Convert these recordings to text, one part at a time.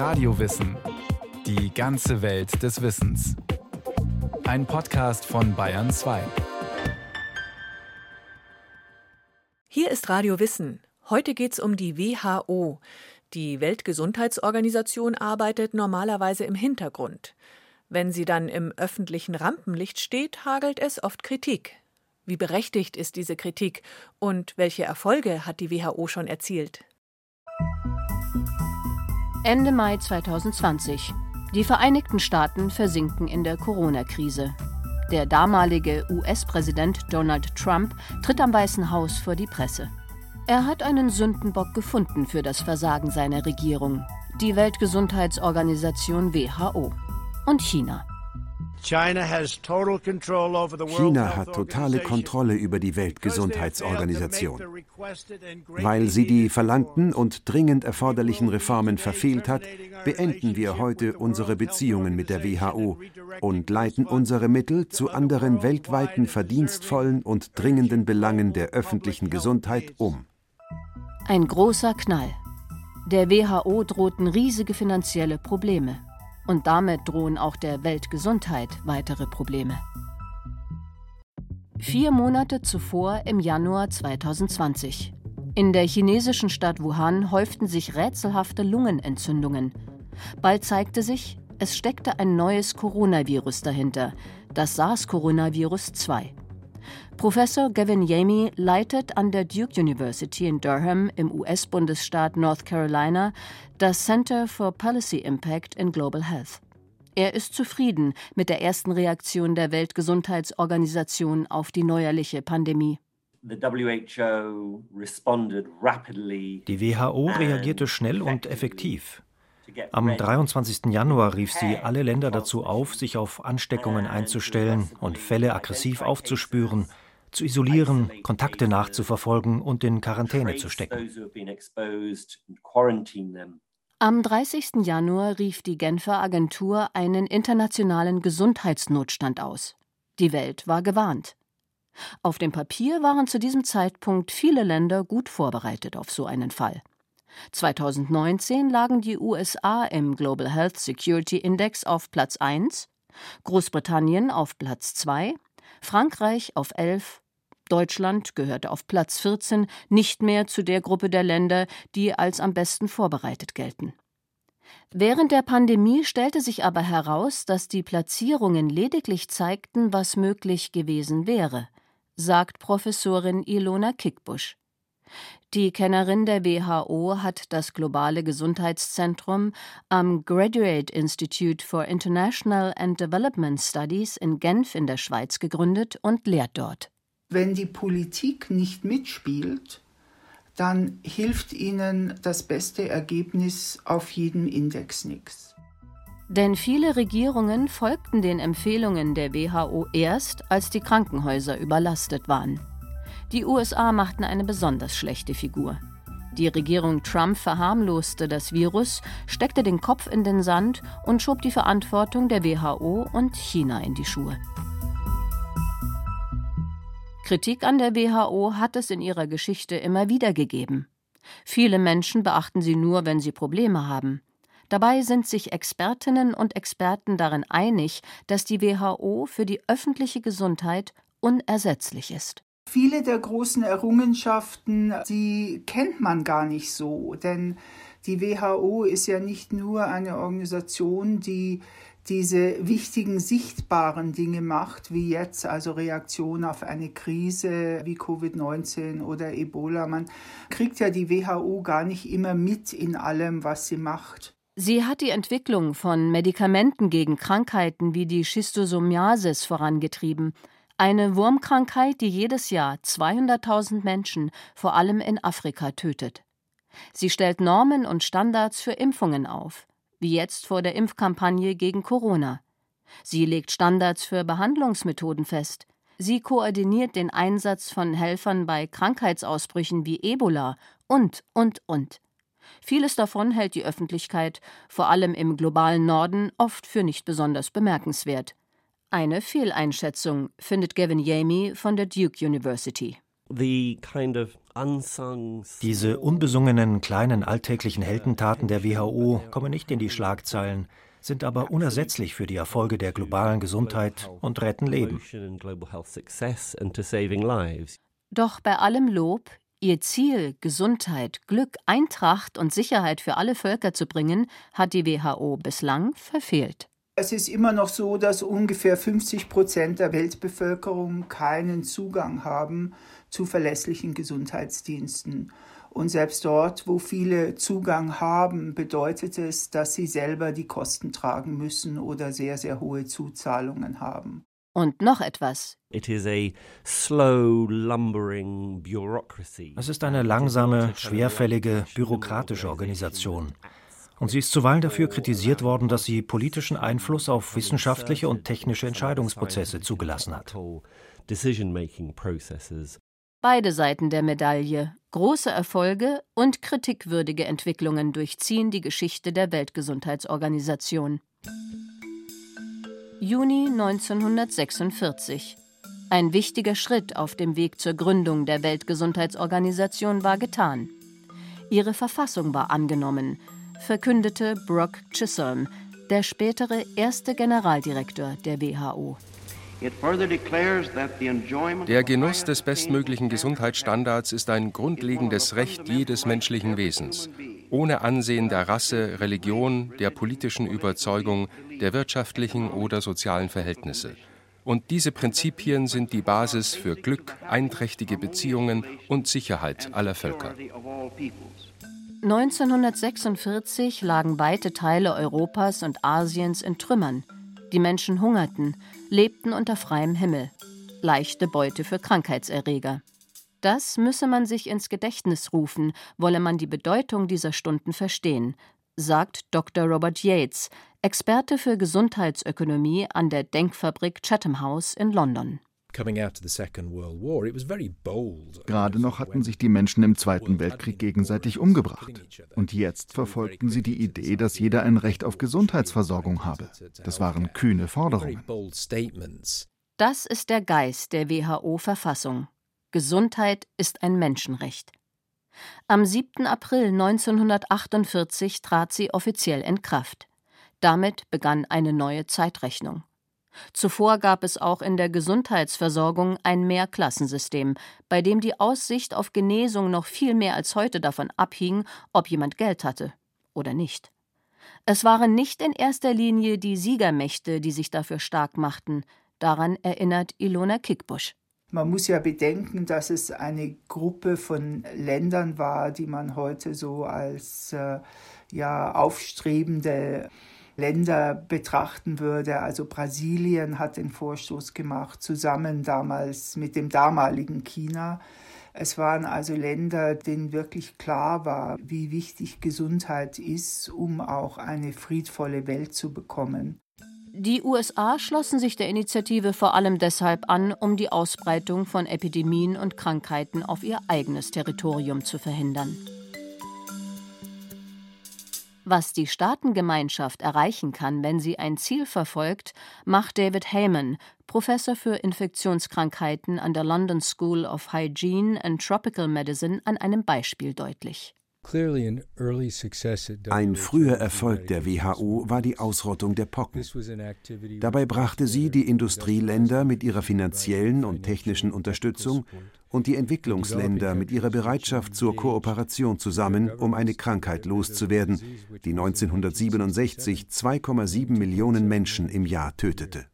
Radiowissen. Die ganze Welt des Wissens. Ein Podcast von Bayern 2. Hier ist Radio Wissen. Heute geht es um die WHO. Die Weltgesundheitsorganisation arbeitet normalerweise im Hintergrund. Wenn sie dann im öffentlichen Rampenlicht steht, hagelt es oft Kritik. Wie berechtigt ist diese Kritik und welche Erfolge hat die WHO schon erzielt? Ende Mai 2020. Die Vereinigten Staaten versinken in der Corona-Krise. Der damalige US-Präsident Donald Trump tritt am Weißen Haus vor die Presse. Er hat einen Sündenbock gefunden für das Versagen seiner Regierung, die Weltgesundheitsorganisation WHO und China. China hat totale Kontrolle über die Weltgesundheitsorganisation. Weil sie die verlangten und dringend erforderlichen Reformen verfehlt hat, beenden wir heute unsere Beziehungen mit der WHO und leiten unsere Mittel zu anderen weltweiten verdienstvollen und dringenden Belangen der öffentlichen Gesundheit um. Ein großer Knall. Der WHO drohten riesige finanzielle Probleme. Und damit drohen auch der Weltgesundheit weitere Probleme. Vier Monate zuvor, im Januar 2020. In der chinesischen Stadt Wuhan häuften sich rätselhafte Lungenentzündungen. Bald zeigte sich, es steckte ein neues Coronavirus dahinter, das SARS-Coronavirus 2. Professor Gavin Yamey leitet an der Duke University in Durham im US-Bundesstaat North Carolina das Center for Policy Impact in Global Health. Er ist zufrieden mit der ersten Reaktion der Weltgesundheitsorganisation auf die neuerliche Pandemie. Die WHO reagierte schnell und effektiv. Am 23. Januar rief sie alle Länder dazu auf, sich auf Ansteckungen einzustellen und Fälle aggressiv aufzuspüren zu isolieren, Kontakte nachzuverfolgen und in Quarantäne zu stecken. Am 30. Januar rief die Genfer Agentur einen internationalen Gesundheitsnotstand aus. Die Welt war gewarnt. Auf dem Papier waren zu diesem Zeitpunkt viele Länder gut vorbereitet auf so einen Fall. 2019 lagen die USA im Global Health Security Index auf Platz 1, Großbritannien auf Platz 2 Frankreich auf 11, Deutschland gehörte auf Platz 14 nicht mehr zu der Gruppe der Länder, die als am besten vorbereitet gelten. Während der Pandemie stellte sich aber heraus, dass die Platzierungen lediglich zeigten, was möglich gewesen wäre, sagt Professorin Ilona Kickbusch. Die Kennerin der WHO hat das globale Gesundheitszentrum am Graduate Institute for International and Development Studies in Genf in der Schweiz gegründet und lehrt dort. Wenn die Politik nicht mitspielt, dann hilft ihnen das beste Ergebnis auf jedem Index nichts. Denn viele Regierungen folgten den Empfehlungen der WHO erst, als die Krankenhäuser überlastet waren. Die USA machten eine besonders schlechte Figur. Die Regierung Trump verharmloste das Virus, steckte den Kopf in den Sand und schob die Verantwortung der WHO und China in die Schuhe. Kritik an der WHO hat es in ihrer Geschichte immer wieder gegeben. Viele Menschen beachten sie nur, wenn sie Probleme haben. Dabei sind sich Expertinnen und Experten darin einig, dass die WHO für die öffentliche Gesundheit unersetzlich ist. Viele der großen Errungenschaften, die kennt man gar nicht so, denn die WHO ist ja nicht nur eine Organisation, die diese wichtigen sichtbaren Dinge macht, wie jetzt also Reaktion auf eine Krise wie Covid-19 oder Ebola. Man kriegt ja die WHO gar nicht immer mit in allem, was sie macht. Sie hat die Entwicklung von Medikamenten gegen Krankheiten wie die Schistosomiasis vorangetrieben eine Wurmkrankheit, die jedes Jahr 200.000 Menschen, vor allem in Afrika, tötet. Sie stellt Normen und Standards für Impfungen auf, wie jetzt vor der Impfkampagne gegen Corona. Sie legt Standards für Behandlungsmethoden fest. Sie koordiniert den Einsatz von Helfern bei Krankheitsausbrüchen wie Ebola und, und, und. Vieles davon hält die Öffentlichkeit, vor allem im globalen Norden, oft für nicht besonders bemerkenswert. Eine Fehleinschätzung, findet Gavin Yamey von der Duke University. The kind of Diese unbesungenen kleinen alltäglichen Heldentaten der WHO kommen nicht in die Schlagzeilen, sind aber unersetzlich für die Erfolge der globalen Gesundheit und retten Leben. Doch bei allem Lob, ihr Ziel, Gesundheit, Glück, Eintracht und Sicherheit für alle Völker zu bringen, hat die WHO bislang verfehlt. Es ist immer noch so, dass ungefähr 50 Prozent der Weltbevölkerung keinen Zugang haben zu verlässlichen Gesundheitsdiensten. Und selbst dort, wo viele Zugang haben, bedeutet es, dass sie selber die Kosten tragen müssen oder sehr, sehr hohe Zuzahlungen haben. Und noch etwas. Es ist eine langsame, schwerfällige, bürokratische Organisation. Und sie ist zuweilen dafür kritisiert worden, dass sie politischen Einfluss auf wissenschaftliche und technische Entscheidungsprozesse zugelassen hat. Beide Seiten der Medaille, große Erfolge und kritikwürdige Entwicklungen durchziehen die Geschichte der Weltgesundheitsorganisation. Juni 1946. Ein wichtiger Schritt auf dem Weg zur Gründung der Weltgesundheitsorganisation war getan. Ihre Verfassung war angenommen, verkündete Brock Chisholm, der spätere erste Generaldirektor der WHO. Der Genuss des bestmöglichen Gesundheitsstandards ist ein grundlegendes Recht jedes menschlichen Wesens, ohne Ansehen der Rasse, Religion, der politischen Überzeugung, der wirtschaftlichen oder sozialen Verhältnisse. Und diese Prinzipien sind die Basis für Glück, einträchtige Beziehungen und Sicherheit aller Völker. 1946 lagen weite Teile Europas und Asiens in Trümmern. Die Menschen hungerten, lebten unter freiem Himmel. Leichte Beute für Krankheitserreger. Das müsse man sich ins Gedächtnis rufen, wolle man die Bedeutung dieser Stunden verstehen, sagt Dr. Robert Yates, Experte für Gesundheitsökonomie an der Denkfabrik Chatham House in London. Gerade noch hatten sich die Menschen im Zweiten Weltkrieg gegenseitig umgebracht. Und jetzt verfolgten sie die Idee, dass jeder ein Recht auf Gesundheitsversorgung habe. Das waren kühne Forderungen. Das ist der Geist der WHO-Verfassung. Gesundheit ist ein Menschenrecht. Am 7. April 1948 trat sie offiziell in Kraft. Damit begann eine neue Zeitrechnung. Zuvor gab es auch in der Gesundheitsversorgung ein Mehrklassensystem, bei dem die Aussicht auf Genesung noch viel mehr als heute davon abhing, ob jemand Geld hatte oder nicht. Es waren nicht in erster Linie die Siegermächte, die sich dafür stark machten, daran erinnert Ilona Kickbusch. Man muss ja bedenken, dass es eine Gruppe von Ländern war, die man heute so als äh, ja, aufstrebende Länder betrachten würde. Also Brasilien hat den Vorstoß gemacht, zusammen damals mit dem damaligen China. Es waren also Länder, denen wirklich klar war, wie wichtig Gesundheit ist, um auch eine friedvolle Welt zu bekommen. Die USA schlossen sich der Initiative vor allem deshalb an, um die Ausbreitung von Epidemien und Krankheiten auf ihr eigenes Territorium zu verhindern. Was die Staatengemeinschaft erreichen kann, wenn sie ein Ziel verfolgt, macht David Heyman, Professor für Infektionskrankheiten an der London School of Hygiene and Tropical Medicine, an einem Beispiel deutlich. Ein früher Erfolg der WHO war die Ausrottung der Pocken. Dabei brachte sie die Industrieländer mit ihrer finanziellen und technischen Unterstützung und die Entwicklungsländer mit ihrer Bereitschaft zur Kooperation zusammen, um eine Krankheit loszuwerden, die 1967 2,7 Millionen Menschen im Jahr tötete.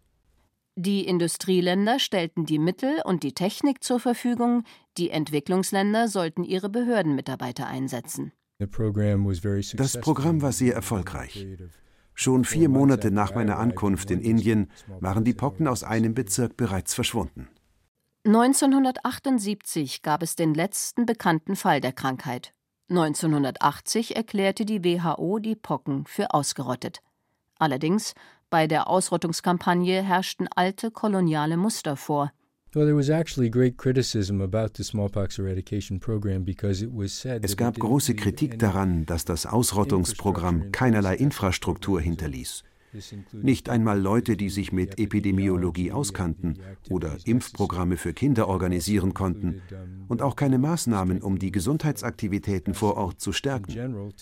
Die Industrieländer stellten die Mittel und die Technik zur Verfügung, die Entwicklungsländer sollten ihre Behördenmitarbeiter einsetzen. Das Programm war sehr erfolgreich. Schon vier Monate nach meiner Ankunft in Indien waren die Pocken aus einem Bezirk bereits verschwunden. 1978 gab es den letzten bekannten Fall der Krankheit. 1980 erklärte die WHO die Pocken für ausgerottet. Allerdings bei der Ausrottungskampagne herrschten alte koloniale Muster vor. Es gab große Kritik daran, dass das Ausrottungsprogramm keinerlei Infrastruktur hinterließ. Nicht einmal Leute, die sich mit Epidemiologie auskannten oder Impfprogramme für Kinder organisieren konnten und auch keine Maßnahmen, um die Gesundheitsaktivitäten vor Ort zu stärken.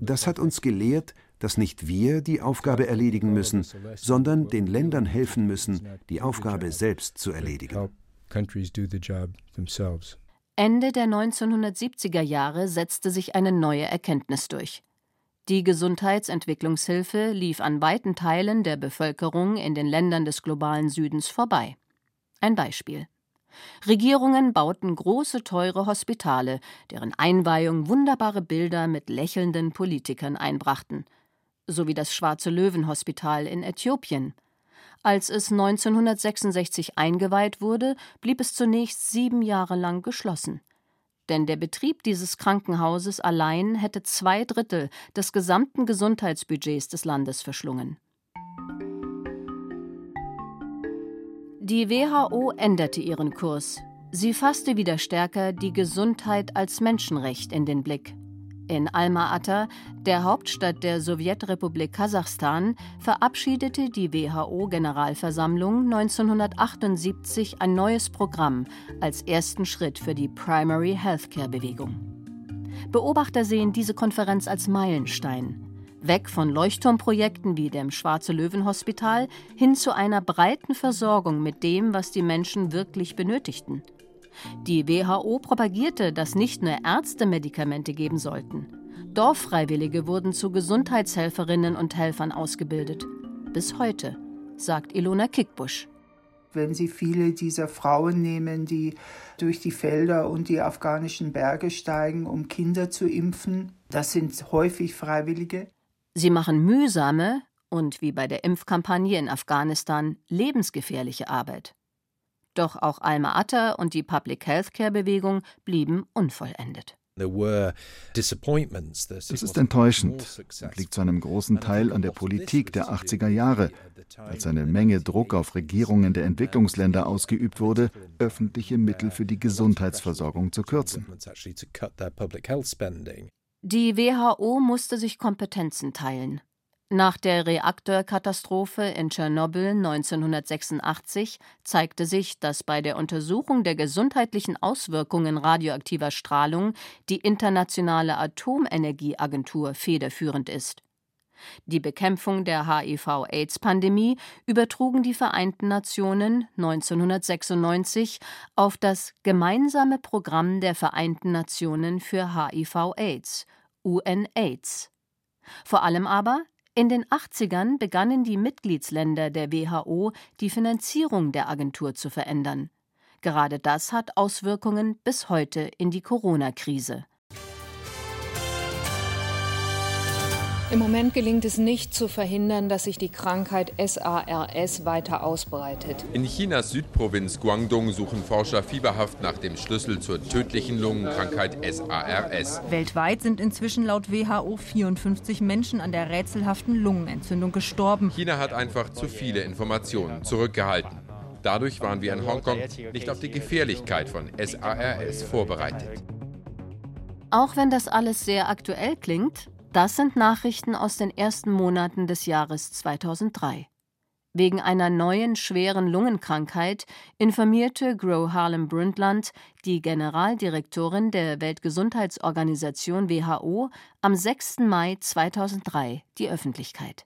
Das hat uns gelehrt, dass nicht wir die Aufgabe erledigen müssen, sondern den Ländern helfen müssen, die Aufgabe selbst zu erledigen. Ende der 1970er Jahre setzte sich eine neue Erkenntnis durch. Die Gesundheitsentwicklungshilfe lief an weiten Teilen der Bevölkerung in den Ländern des globalen Südens vorbei. Ein Beispiel. Regierungen bauten große, teure Hospitale, deren Einweihung wunderbare Bilder mit lächelnden Politikern einbrachten, so wie das Schwarze Löwen Hospital in Äthiopien. Als es 1966 eingeweiht wurde, blieb es zunächst sieben Jahre lang geschlossen denn der Betrieb dieses Krankenhauses allein hätte zwei Drittel des gesamten Gesundheitsbudgets des Landes verschlungen. Die WHO änderte ihren Kurs. Sie fasste wieder stärker die Gesundheit als Menschenrecht in den Blick. In Alma-Ata, der Hauptstadt der Sowjetrepublik Kasachstan, verabschiedete die WHO-Generalversammlung 1978 ein neues Programm als ersten Schritt für die Primary Healthcare-Bewegung. Beobachter sehen diese Konferenz als Meilenstein. Weg von Leuchtturmprojekten wie dem Schwarze Löwen Hospital hin zu einer breiten Versorgung mit dem, was die Menschen wirklich benötigten – die WHO propagierte, dass nicht nur Ärzte Medikamente geben sollten. Dorffreiwillige wurden zu Gesundheitshelferinnen und Helfern ausgebildet. Bis heute, sagt Ilona Kickbusch. Wenn Sie viele dieser Frauen nehmen, die durch die Felder und die afghanischen Berge steigen, um Kinder zu impfen, das sind häufig Freiwillige. Sie machen mühsame und, wie bei der Impfkampagne in Afghanistan, lebensgefährliche Arbeit. Doch auch Alma Ata und die Public Healthcare Bewegung blieben unvollendet. Es ist enttäuschend und liegt zu einem großen Teil an der Politik der 80er Jahre, als eine Menge Druck auf Regierungen der Entwicklungsländer ausgeübt wurde, öffentliche Mittel für die Gesundheitsversorgung zu kürzen. Die WHO musste sich Kompetenzen teilen. Nach der Reaktorkatastrophe in Tschernobyl 1986 zeigte sich, dass bei der Untersuchung der gesundheitlichen Auswirkungen radioaktiver Strahlung die Internationale Atomenergieagentur federführend ist. Die Bekämpfung der HIV-AIDS-Pandemie übertrugen die Vereinten Nationen 1996 auf das Gemeinsame Programm der Vereinten Nationen für HIV-AIDS, UNAIDS. Vor allem aber in den 80ern begannen die Mitgliedsländer der WHO die Finanzierung der Agentur zu verändern. Gerade das hat Auswirkungen bis heute in die Corona-Krise. Im Moment gelingt es nicht zu verhindern, dass sich die Krankheit SARS weiter ausbreitet. In Chinas Südprovinz Guangdong suchen Forscher fieberhaft nach dem Schlüssel zur tödlichen Lungenkrankheit SARS. Weltweit sind inzwischen laut WHO 54 Menschen an der rätselhaften Lungenentzündung gestorben. China hat einfach zu viele Informationen zurückgehalten. Dadurch waren wir in Hongkong nicht auf die Gefährlichkeit von SARS vorbereitet. Auch wenn das alles sehr aktuell klingt, das sind Nachrichten aus den ersten Monaten des Jahres 2003. Wegen einer neuen schweren Lungenkrankheit informierte Gro Harlem Brundtland, die Generaldirektorin der Weltgesundheitsorganisation WHO, am 6. Mai 2003 die Öffentlichkeit.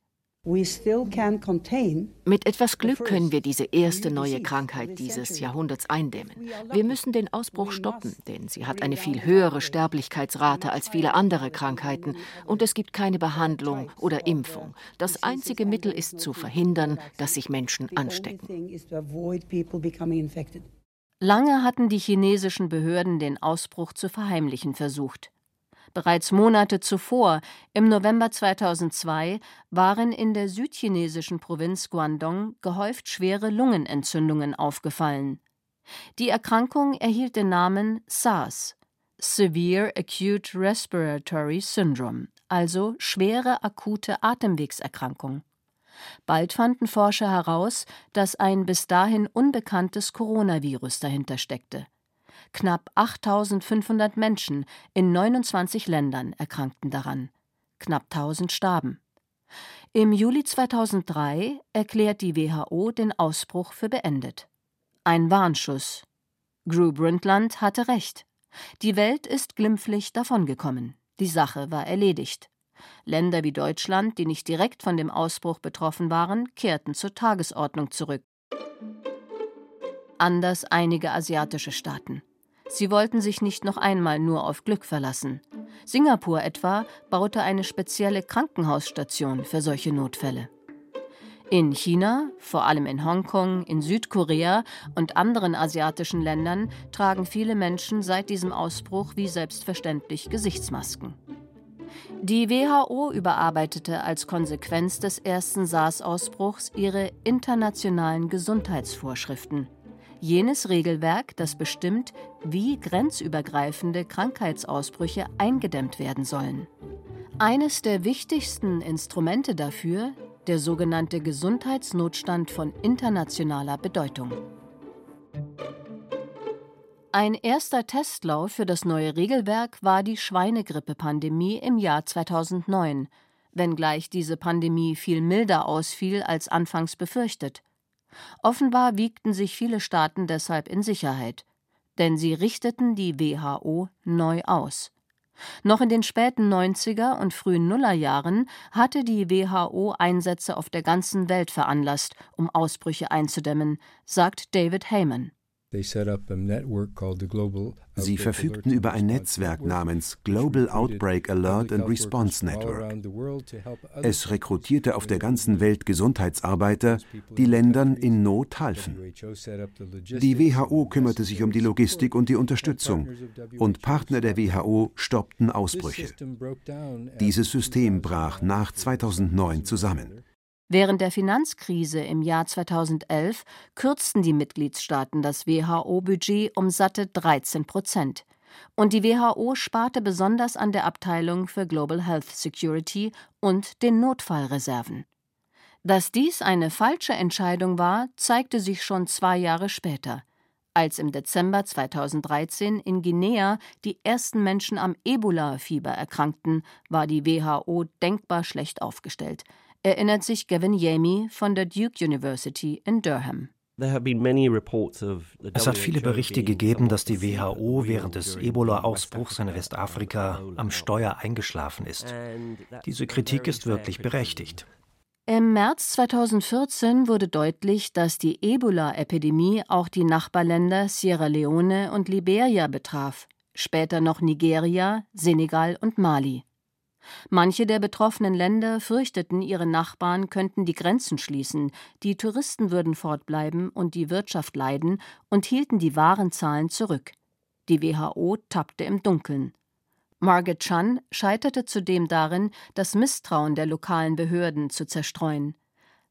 Mit etwas Glück können wir diese erste neue Krankheit dieses Jahrhunderts eindämmen. Wir müssen den Ausbruch stoppen, denn sie hat eine viel höhere Sterblichkeitsrate als viele andere Krankheiten und es gibt keine Behandlung oder Impfung. Das einzige Mittel ist zu verhindern, dass sich Menschen anstecken. Lange hatten die chinesischen Behörden den Ausbruch zu verheimlichen versucht. Bereits Monate zuvor, im November 2002, waren in der südchinesischen Provinz Guangdong gehäuft schwere Lungenentzündungen aufgefallen. Die Erkrankung erhielt den Namen SARS, Severe Acute Respiratory Syndrome, also schwere akute Atemwegserkrankung. Bald fanden Forscher heraus, dass ein bis dahin unbekanntes Coronavirus dahinter steckte. Knapp 8500 Menschen in 29 Ländern erkrankten daran. Knapp 1000 starben. Im Juli 2003 erklärt die WHO den Ausbruch für beendet. Ein Warnschuss. Gru Brundtland hatte recht. Die Welt ist glimpflich davongekommen. Die Sache war erledigt. Länder wie Deutschland, die nicht direkt von dem Ausbruch betroffen waren, kehrten zur Tagesordnung zurück. Anders einige asiatische Staaten. Sie wollten sich nicht noch einmal nur auf Glück verlassen. Singapur etwa baute eine spezielle Krankenhausstation für solche Notfälle. In China, vor allem in Hongkong, in Südkorea und anderen asiatischen Ländern tragen viele Menschen seit diesem Ausbruch wie selbstverständlich Gesichtsmasken. Die WHO überarbeitete als Konsequenz des ersten SARS-Ausbruchs ihre internationalen Gesundheitsvorschriften. Jenes Regelwerk, das bestimmt, wie grenzübergreifende Krankheitsausbrüche eingedämmt werden sollen. Eines der wichtigsten Instrumente dafür der sogenannte Gesundheitsnotstand von internationaler Bedeutung. Ein erster Testlauf für das neue Regelwerk war die Schweinegrippe-Pandemie im Jahr 2009, wenngleich diese Pandemie viel milder ausfiel als anfangs befürchtet. Offenbar wiegten sich viele Staaten deshalb in Sicherheit, denn sie richteten die WHO neu aus. Noch in den späten 90er und frühen Nullerjahren hatte die WHO Einsätze auf der ganzen Welt veranlasst, um Ausbrüche einzudämmen, sagt David Heyman. Sie verfügten über ein Netzwerk namens Global Outbreak Alert and Response Network. Es rekrutierte auf der ganzen Welt Gesundheitsarbeiter, die Ländern in Not halfen. Die WHO kümmerte sich um die Logistik und die Unterstützung, und Partner der WHO stoppten Ausbrüche. Dieses System brach nach 2009 zusammen. Während der Finanzkrise im Jahr 2011 kürzten die Mitgliedstaaten das WHO-Budget um satte 13 Prozent. Und die WHO sparte besonders an der Abteilung für Global Health Security und den Notfallreserven. Dass dies eine falsche Entscheidung war, zeigte sich schon zwei Jahre später. Als im Dezember 2013 in Guinea die ersten Menschen am Ebola-Fieber erkrankten, war die WHO denkbar schlecht aufgestellt erinnert sich Gavin Yamey von der Duke University in Durham. Es hat viele Berichte gegeben, dass die WHO während des Ebola-Ausbruchs in Westafrika am Steuer eingeschlafen ist. Diese Kritik ist wirklich berechtigt. Im März 2014 wurde deutlich, dass die Ebola-Epidemie auch die Nachbarländer Sierra Leone und Liberia betraf, später noch Nigeria, Senegal und Mali. Manche der betroffenen Länder fürchteten, ihre Nachbarn könnten die Grenzen schließen, die Touristen würden fortbleiben und die Wirtschaft leiden und hielten die wahren Zahlen zurück. Die WHO tappte im Dunkeln. Margaret Chan scheiterte zudem darin, das Misstrauen der lokalen Behörden zu zerstreuen.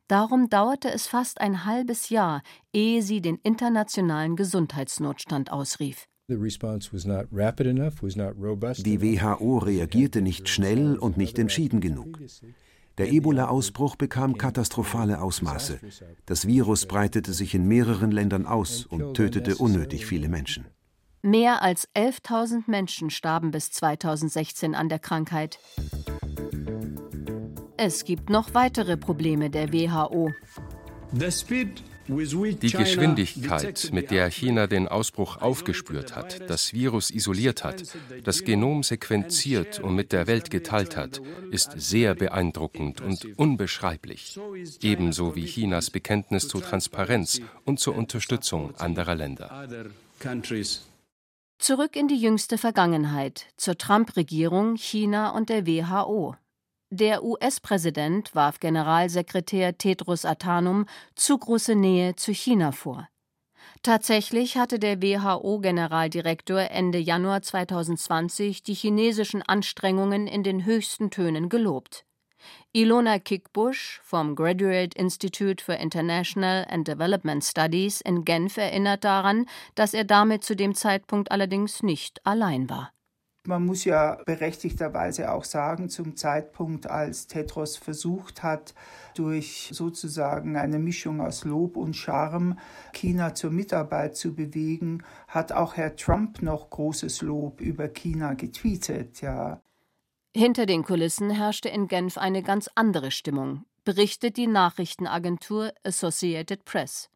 Darum dauerte es fast ein halbes Jahr, ehe sie den internationalen Gesundheitsnotstand ausrief. Die WHO reagierte nicht schnell und nicht entschieden genug. Der Ebola-Ausbruch bekam katastrophale Ausmaße. Das Virus breitete sich in mehreren Ländern aus und tötete unnötig viele Menschen. Mehr als 11.000 Menschen starben bis 2016 an der Krankheit. Es gibt noch weitere Probleme der WHO. The speed die Geschwindigkeit, mit der China den Ausbruch aufgespürt hat, das Virus isoliert hat, das Genom sequenziert und mit der Welt geteilt hat, ist sehr beeindruckend und unbeschreiblich. Ebenso wie Chinas Bekenntnis zur Transparenz und zur Unterstützung anderer Länder. Zurück in die jüngste Vergangenheit, zur Trump-Regierung, China und der WHO. Der US-Präsident warf Generalsekretär Tedros Adhanom zu große Nähe zu China vor. Tatsächlich hatte der WHO-Generaldirektor Ende Januar 2020 die chinesischen Anstrengungen in den höchsten Tönen gelobt. Ilona Kickbusch vom Graduate Institute for International and Development Studies in Genf erinnert daran, dass er damit zu dem Zeitpunkt allerdings nicht allein war. Man muss ja berechtigterweise auch sagen, zum Zeitpunkt, als Tetros versucht hat, durch sozusagen eine Mischung aus Lob und Charme China zur Mitarbeit zu bewegen, hat auch Herr Trump noch großes Lob über China getweetet, ja. Hinter den Kulissen herrschte in Genf eine ganz andere Stimmung, berichtet die Nachrichtenagentur Associated Press.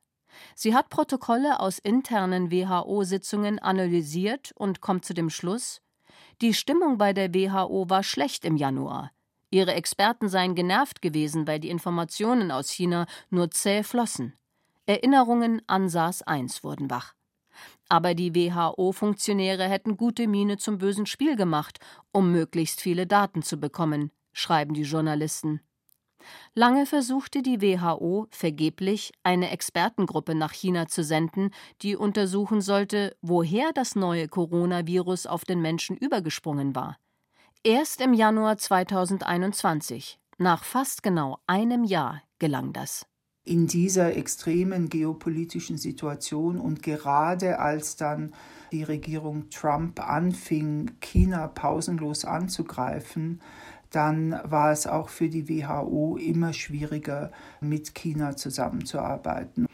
Sie hat Protokolle aus internen WHO-Sitzungen analysiert und kommt zu dem Schluss, die Stimmung bei der WHO war schlecht im Januar. Ihre Experten seien genervt gewesen, weil die Informationen aus China nur zäh flossen. Erinnerungen an SARS-1 wurden wach. Aber die WHO-Funktionäre hätten gute Miene zum bösen Spiel gemacht, um möglichst viele Daten zu bekommen, schreiben die Journalisten. Lange versuchte die WHO vergeblich, eine Expertengruppe nach China zu senden, die untersuchen sollte, woher das neue Coronavirus auf den Menschen übergesprungen war. Erst im Januar 2021, nach fast genau einem Jahr, gelang das. In dieser extremen geopolitischen Situation und gerade als dann die Regierung Trump anfing, China pausenlos anzugreifen, dann war es auch für die WHO immer schwieriger, mit China zusammenzuarbeiten.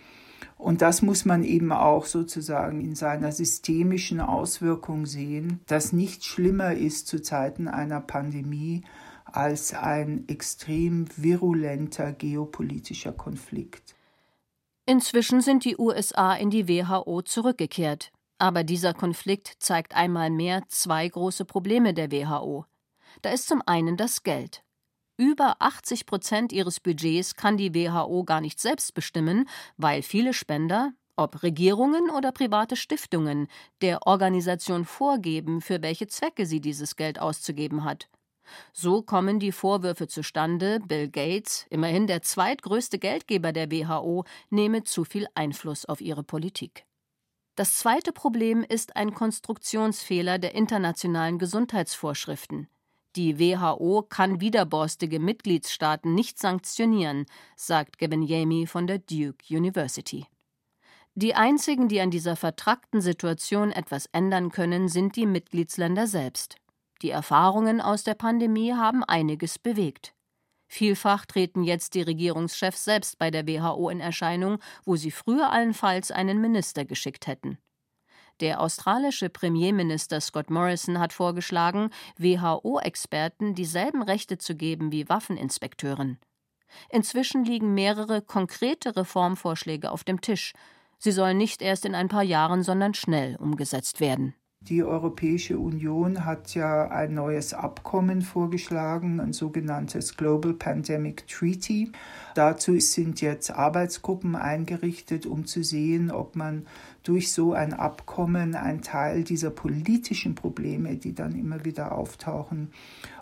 Und das muss man eben auch sozusagen in seiner systemischen Auswirkung sehen, dass nichts schlimmer ist zu Zeiten einer Pandemie als ein extrem virulenter geopolitischer Konflikt. Inzwischen sind die USA in die WHO zurückgekehrt. Aber dieser Konflikt zeigt einmal mehr zwei große Probleme der WHO. Da ist zum einen das Geld. Über 80 Prozent ihres Budgets kann die WHO gar nicht selbst bestimmen, weil viele Spender, ob Regierungen oder private Stiftungen, der Organisation vorgeben, für welche Zwecke sie dieses Geld auszugeben hat. So kommen die Vorwürfe zustande, Bill Gates, immerhin der zweitgrößte Geldgeber der WHO, nehme zu viel Einfluss auf ihre Politik. Das zweite Problem ist ein Konstruktionsfehler der internationalen Gesundheitsvorschriften. Die WHO kann widerborstige Mitgliedsstaaten nicht sanktionieren, sagt Gavin Yamey von der Duke University. Die einzigen, die an dieser vertrackten Situation etwas ändern können, sind die Mitgliedsländer selbst. Die Erfahrungen aus der Pandemie haben einiges bewegt. Vielfach treten jetzt die Regierungschefs selbst bei der WHO in Erscheinung, wo sie früher allenfalls einen Minister geschickt hätten. Der australische Premierminister Scott Morrison hat vorgeschlagen, WHO-Experten dieselben Rechte zu geben wie Waffeninspekteuren. Inzwischen liegen mehrere konkrete Reformvorschläge auf dem Tisch. Sie sollen nicht erst in ein paar Jahren, sondern schnell umgesetzt werden. Die Europäische Union hat ja ein neues Abkommen vorgeschlagen, ein sogenanntes Global Pandemic Treaty. Dazu sind jetzt Arbeitsgruppen eingerichtet, um zu sehen, ob man durch so ein Abkommen einen Teil dieser politischen Probleme, die dann immer wieder auftauchen,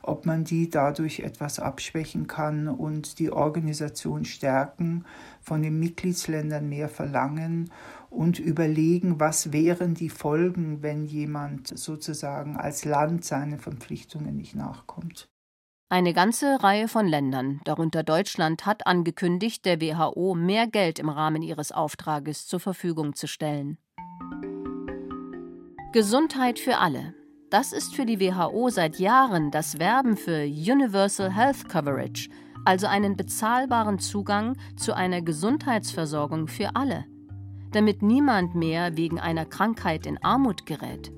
ob man die dadurch etwas abschwächen kann und die Organisation stärken, von den Mitgliedsländern mehr verlangen und überlegen, was wären die Folgen, wenn jemand sozusagen als Land seinen Verpflichtungen nicht nachkommt. Eine ganze Reihe von Ländern, darunter Deutschland, hat angekündigt, der WHO mehr Geld im Rahmen ihres Auftrages zur Verfügung zu stellen. Gesundheit für alle. Das ist für die WHO seit Jahren das Werben für Universal Health Coverage, also einen bezahlbaren Zugang zu einer Gesundheitsversorgung für alle, damit niemand mehr wegen einer Krankheit in Armut gerät.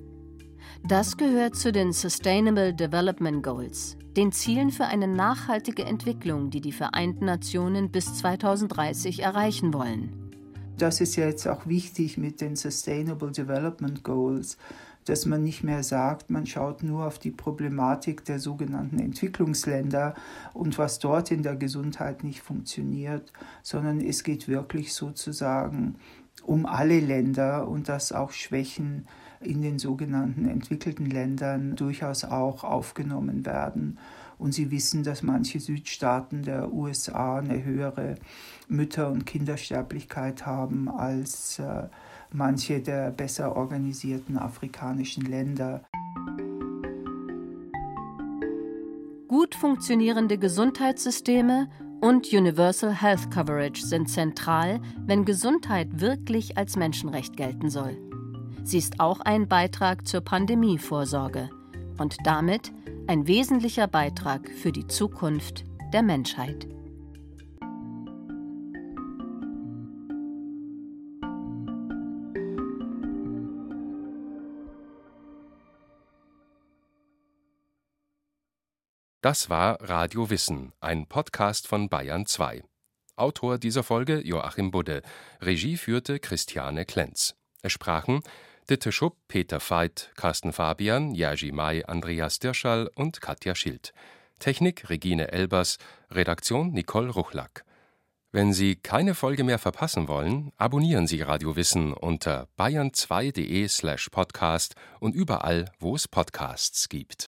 Das gehört zu den Sustainable Development Goals, den Zielen für eine nachhaltige Entwicklung, die die Vereinten Nationen bis 2030 erreichen wollen. Das ist ja jetzt auch wichtig mit den Sustainable Development Goals, dass man nicht mehr sagt, man schaut nur auf die Problematik der sogenannten Entwicklungsländer und was dort in der Gesundheit nicht funktioniert, sondern es geht wirklich sozusagen um alle Länder und dass auch Schwächen in den sogenannten entwickelten Ländern durchaus auch aufgenommen werden. Und Sie wissen, dass manche Südstaaten der USA eine höhere Mütter- und Kindersterblichkeit haben als äh, manche der besser organisierten afrikanischen Länder. Gut funktionierende Gesundheitssysteme und Universal Health Coverage sind zentral, wenn Gesundheit wirklich als Menschenrecht gelten soll. Sie ist auch ein Beitrag zur Pandemievorsorge und damit ein wesentlicher Beitrag für die Zukunft der Menschheit. Das war Radio Wissen, ein Podcast von Bayern 2. Autor dieser Folge Joachim Budde. Regie führte Christiane Klenz. Es sprachen Ditte Schupp, Peter Veit, Carsten Fabian, Jerzy May, Andreas Dirschall und Katja Schild. Technik Regine Elbers, Redaktion Nicole Ruchlack. Wenn Sie keine Folge mehr verpassen wollen, abonnieren Sie Radio Wissen unter bayern2.de/podcast slash und überall, wo es Podcasts gibt.